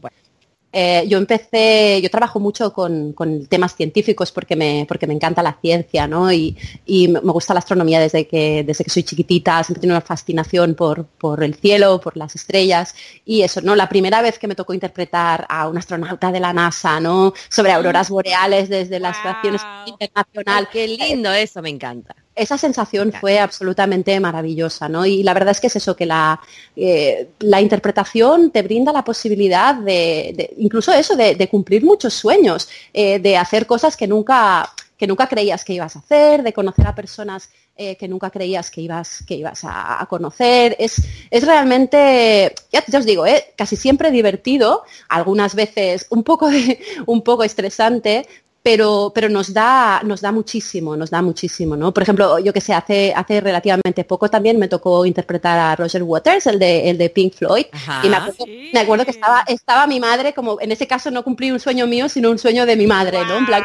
eh, yo empecé, yo trabajo mucho con, temas científicos porque me, porque me encanta la ciencia, ¿no? Y, me gusta la astronomía desde que, desde que soy chiquitita, siempre tengo una fascinación por, por, el cielo, por las estrellas. Y eso, ¿no? La primera vez que me tocó interpretar a un astronauta de la NASA, ¿no? Sobre auroras boreales desde la Estación Internacional. qué lindo eso, me encanta esa sensación fue absolutamente maravillosa, ¿no? Y la verdad es que es eso, que la, eh, la interpretación te brinda la posibilidad de, incluso eso, de, cumplir muchos sueños, eh, de hacer cosas que nunca, que nunca creías que ibas a hacer, de conocer a personas eh, que nunca creías que ibas, que ibas a, conocer. Es, es realmente, ya, os digo, casi siempre divertido, algunas veces un poco, [laughs] un poco estresante, pero, pero nos, da, nos da muchísimo, nos da muchísimo, ¿no? Por ejemplo, yo que sé, hace, hace relativamente poco también me tocó interpretar a Roger Waters, el de, el de Pink Floyd, y me acuerdo, que estaba, estaba mi madre, como en ese caso no cumplí un sueño mío, sino un sueño de mi madre, ¿no? En plan,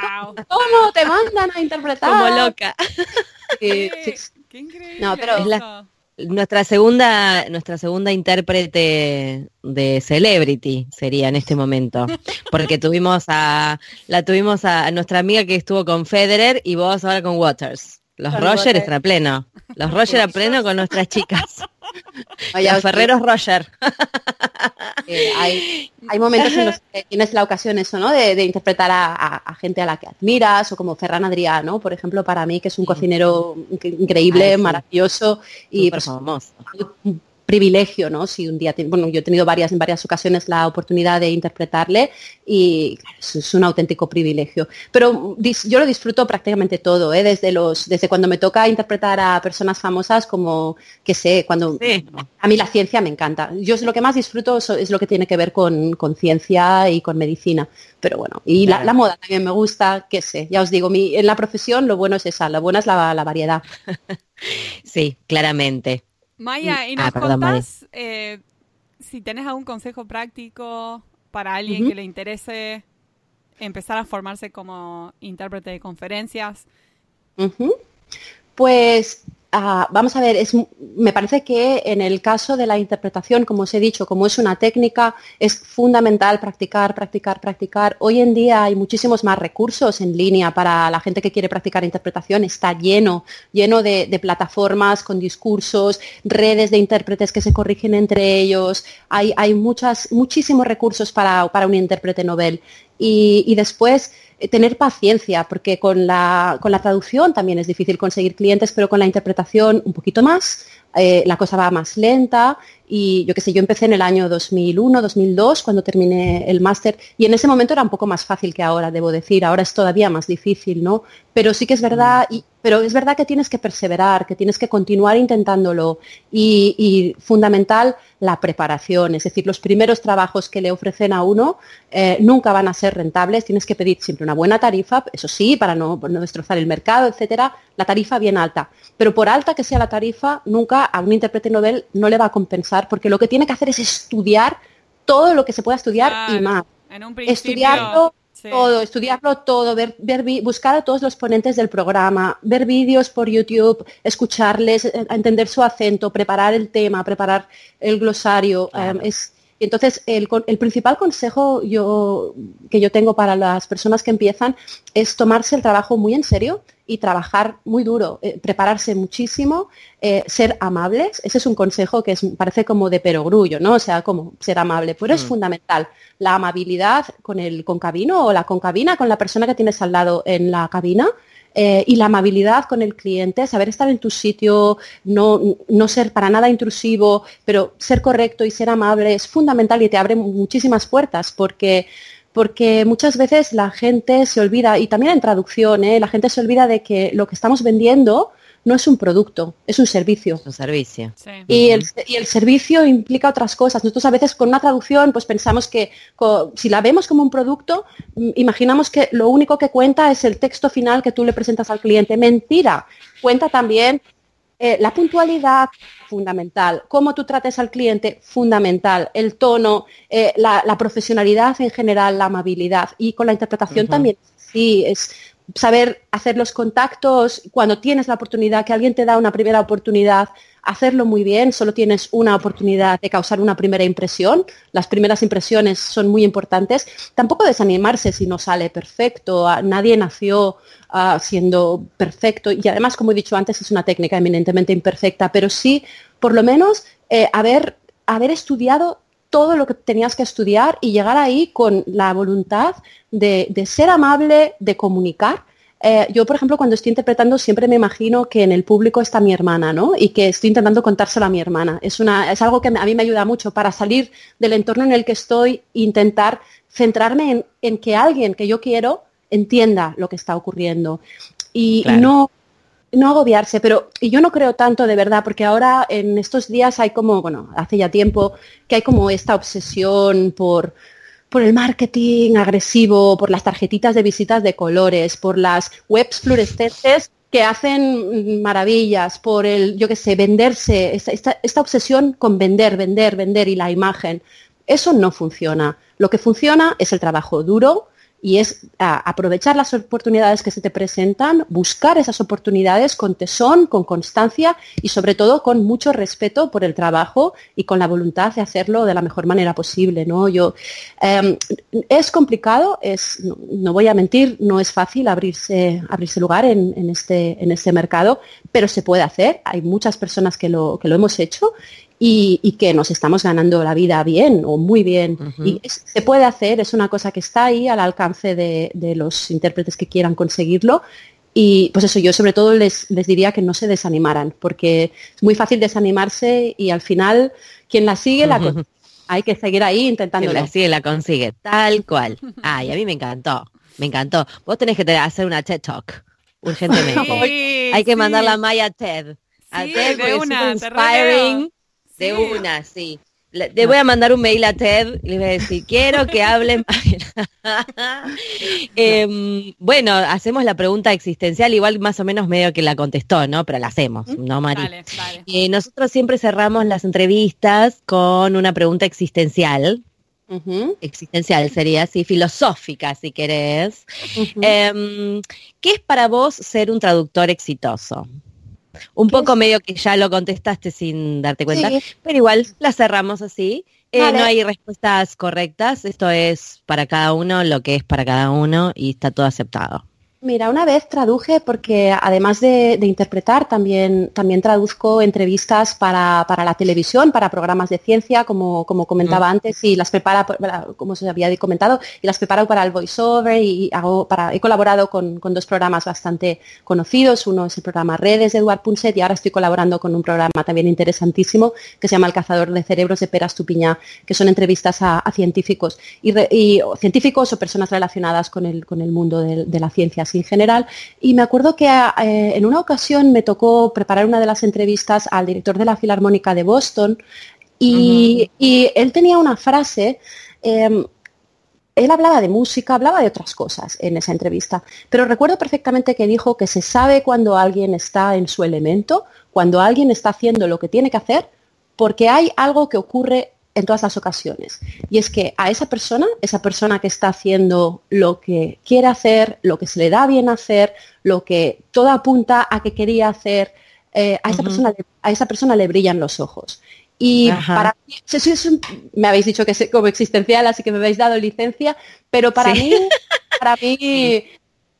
¿cómo te mandan a [laughs] interpretar? Como loca. Sí, [laughs] Qué increíble. No, pero nuestra segunda, nuestra segunda intérprete de Celebrity sería en este momento. Porque tuvimos a, la tuvimos a, nuestra amiga que estuvo con Federer y vos ahora con Waters. Los Roger están a pleno. Los [laughs] Roger a pleno con nuestras chicas. [laughs] Los Ferreros Roger. hay, momentos en los que tienes la ocasión eso, ¿no? De, interpretar a, gente a la que admiras, o como Ferran Adrià, ¿no? Por ejemplo, para mí, que es un cocinero increíble, maravilloso y pues, privilegio, ¿no? Si un día, bueno, yo he tenido varias, en varias ocasiones la oportunidad de interpretarle y es, un auténtico privilegio. Pero yo lo disfruto prácticamente todo, ¿eh? desde los, desde cuando me toca interpretar a personas famosas como, que sé, cuando a mí la ciencia me encanta. Yo lo que más disfruto es lo que tiene que ver con, ciencia y con medicina. Pero bueno, y la, moda también me gusta, qué sé, ya os digo, mi, en la profesión lo bueno es esa, lo bueno es la, la variedad. [laughs] sí, claramente. Maya, y nos ah, contás eh, si tenés algún consejo práctico para alguien que le interese empezar a formarse como intérprete de conferencias. Pues Ah, vamos a ver, me parece que en el caso de la interpretación, como os he dicho, como es una técnica, es fundamental practicar, practicar, practicar. Hoy en día hay muchísimos más recursos en línea para la gente que quiere practicar interpretación. Está lleno, lleno de, plataformas con discursos, redes de intérpretes que se corrigen entre ellos. Hay, muchas, muchísimos recursos para, un intérprete novel. y después, tener paciencia, porque con la, con la traducción también es difícil conseguir clientes, pero con la interpretación un poquito más, eh, la cosa va más lenta y yo qué sé, yo empecé en el año 2001, 2002, cuando terminé el máster, y en ese momento era un poco más fácil que ahora, debo decir, ahora es todavía más difícil, ¿no? Pero sí que es verdad, pero es verdad que tienes que perseverar, que tienes que continuar intentándolo, y, fundamental la preparación, es decir, los primeros trabajos que le ofrecen a uno eh, nunca van a ser rentables, tienes que pedir siempre una buena tarifa, eso sí, para no, no destrozar el mercado, etcétera, la tarifa bien alta, pero por alta que sea la tarifa, nunca a un intérprete novel no le va a compensar porque lo que tiene que hacer es estudiar todo lo que se pueda estudiar y más. En un principio, Todo, estudiarlo todo, ver, ver, buscar a todos los ponentes del programa, ver vídeos por YouTube, escucharles, eh, entender su acento, preparar el tema, preparar el glosario. Em, es, entonces, el, principal consejo que yo tengo para las personas que empiezan es tomarse el trabajo muy en serio y trabajar muy duro, eh, prepararse muchísimo, eh, ser amables. Ese es un consejo que parece como de perogrullo, ¿no? O sea, como ser amable, pero es mm. fundamental. La amabilidad con el concabino o la concabina con la persona que tienes al lado en la cabina eh, y la amabilidad con el cliente, saber estar en tu sitio, no, no, ser para nada intrusivo, pero ser correcto y ser amable es fundamental y te abre muchísimas puertas porque porque muchas veces la gente se olvida, y también en traducción, ¿eh? la gente se olvida de que lo que estamos vendiendo no es un producto, es un servicio. Un servicio. Y, el, servicio implica otras cosas. Nosotros a veces con una traducción pues pensamos que si la vemos como un producto, mm, imaginamos que lo único que cuenta es el texto final que tú le presentas al cliente. Mentira. Cuenta también eh, la puntualidad, fundamental. Cómo tú trates al cliente, fundamental. El tono, eh, la, profesionalidad en general, la amabilidad. Y con la interpretación también. Sí, es saber hacer los contactos cuando tienes la oportunidad, que alguien te da una primera oportunidad, hacerlo muy bien, solo tienes una oportunidad de causar una primera impresión, las primeras impresiones son muy importantes, tampoco desanimarse si no sale perfecto, nadie nació siendo perfecto y además, como he dicho antes, es una técnica eminentemente imperfecta, pero sí, por lo menos, eh, haber, haber estudiado todo lo que tenías que estudiar y llegar ahí con la voluntad de, ser amable, de comunicar. Eh, yo, por ejemplo, cuando estoy interpretando siempre me imagino que en el público está mi hermana, ¿no? Y que estoy intentando contárselo a mi hermana. Es, una, es algo que a mí me ayuda mucho para salir del entorno en el que estoy e intentar centrarme en, en que alguien que yo quiero entienda lo que está ocurriendo. Y no no agobiarse, pero y yo no creo tanto de verdad, porque ahora en estos días hay como, bueno, hace ya tiempo que hay como esta obsesión por, por el marketing agresivo, por las tarjetitas de visitas de colores, por las webs fluorescentes que hacen maravillas, por el, yo qué sé, venderse, esta, esta obsesión con vender, vender, vender y la imagen. Eso no funciona. Lo que funciona es el trabajo duro, y es aprovechar las oportunidades que se te presentan, buscar esas oportunidades con tesón, con constancia y sobre todo con mucho respeto por el trabajo y con la voluntad de hacerlo de la mejor manera posible. ¿no? Yo, em, es complicado, es, no, voy a mentir, no es fácil abrirse, abrirse lugar en, este, en este mercado, pero se puede hacer. Hay muchas personas que lo, que lo hemos hecho y, que nos estamos ganando la vida bien o muy bien. Y se puede hacer, es una cosa que está ahí al alcance de, los intérpretes que quieran conseguirlo. Y pues eso, yo sobre todo les, les, diría que no se desanimaran, porque es muy fácil desanimarse y al final quien la sigue la [laughs] hay que seguir ahí intentando. Quien la sigue la consigue, tal cual. Ay, a mí me encantó, me encantó. Vos tenés que hacer una TED Talk urgentemente. [laughs] hay que mandar la Maya TED. A TED de una, inspiring de una, sí. Le, voy a mandar un mail a Ted y le voy a decir, quiero que hablen. [laughs] [laughs] Em, bueno, hacemos la pregunta existencial, igual más o menos medio que la contestó, ¿no? Pero la hacemos, ¿no, Mari? Vale, vale. nosotros siempre cerramos las entrevistas con una pregunta existencial. Existencial sería así, filosófica, si querés. Em, ¿Qué es para vos ser un traductor exitoso? Un poco medio que ya lo contestaste sin darte cuenta, pero igual la cerramos así. Eh, no hay respuestas correctas, esto es para cada uno lo que es para cada uno y está todo aceptado. Mira, una vez traduje porque además de, interpretar, también, también traduzco entrevistas para, la televisión, para programas de ciencia, como, como comentaba mm. antes, y las prepara, como se había comentado, y las preparo para el voiceover y hago para, he colaborado con, dos programas bastante conocidos. Uno es el programa Redes de Eduard Punset y ahora estoy colaborando con un programa también interesantísimo que se llama El cazador de cerebros de Peras Tupiñá, que son entrevistas a, científicos y, científicos o personas relacionadas con el, con el mundo de la ciencia en general. Y me acuerdo que eh, en una ocasión me tocó preparar una de las entrevistas al director de la Filarmónica de Boston y, él tenía una frase. Em, él hablaba de música, hablaba de otras cosas en esa entrevista, pero recuerdo perfectamente que dijo que se sabe cuando alguien está en su elemento, cuando alguien está haciendo lo que tiene que hacer, porque hay algo que ocurre en todas las ocasiones. Y es que a esa persona, esa persona que está haciendo lo que quiere hacer, lo que se le da bien hacer, lo que todo apunta a que quería hacer, eh, a, esa persona, a esa persona le brillan los ojos. Y para mí, me habéis dicho que es como existencial, así que me habéis dado licencia, pero para mí, [laughs] para mí,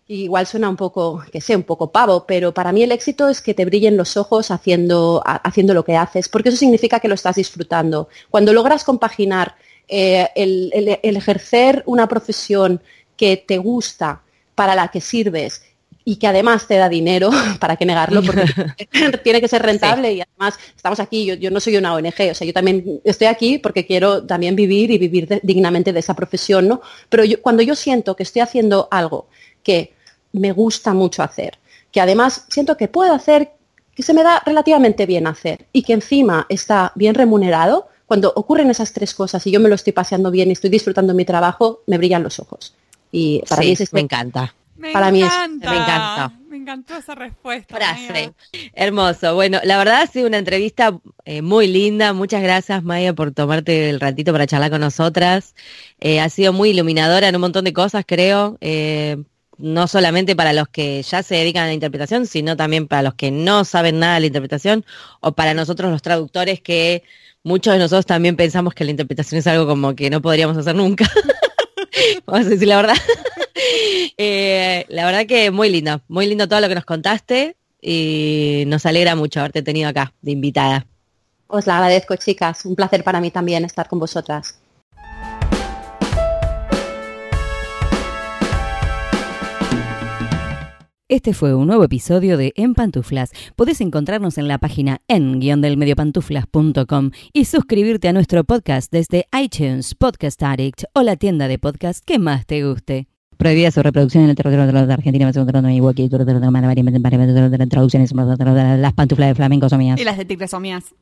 igual suena un poco, que sé, un poco pavo, pero para mí el éxito es que te brillen los ojos haciendo, haciendo lo que haces, porque eso significa que lo estás disfrutando. Cuando logras compaginar eh, el, ejercer una profesión que te gusta, para la que sirves y que además te da dinero, [laughs] para qué negarlo, porque [laughs] tiene que ser rentable y además estamos aquí, yo, no soy una ONG, o sea, yo también estoy aquí porque quiero también vivir y vivir dignamente de esa profesión, ¿no? Pero cuando yo siento que estoy haciendo algo que me gusta mucho hacer, que además siento que puedo hacer, que se me da relativamente bien hacer y que encima está bien remunerado, cuando ocurren esas tres cosas y yo me lo estoy paseando bien y estoy disfrutando mi trabajo, me brillan los ojos. Y para mí es me encanta. Me para encanta. mí es, me encanta. Me encantó esa respuesta. Hermoso. Bueno, la verdad ha sido una entrevista eh, muy linda. Muchas gracias, Maya, por tomarte el ratito para charlar con nosotras. Eh, ha sido muy iluminadora en un montón de cosas, creo. Eh, no solamente para los que ya se dedican a la interpretación, sino también para los que no saben nada de la interpretación o para nosotros los traductores que muchos de nosotros también pensamos que la interpretación es algo como que no podríamos hacer nunca. [laughs] Vamos a decir la verdad. [laughs] Eh, la verdad que muy lindo, muy lindo todo lo que nos contaste y nos alegra mucho haberte tenido acá de invitada. Os la agradezco, chicas. Un placer para mí también estar con vosotras. Este fue un nuevo episodio de En Pantuflas. Podés encontrarnos en la página en-delmediopantuflas.com y suscribirte a nuestro podcast desde iTunes, Podcast Addict o la tienda de podcast que más te guste. Prohibida su reproducción en el territorio de Argentina, traducciones, las pantuflas de flamenco son mías. Y las de tigres mías.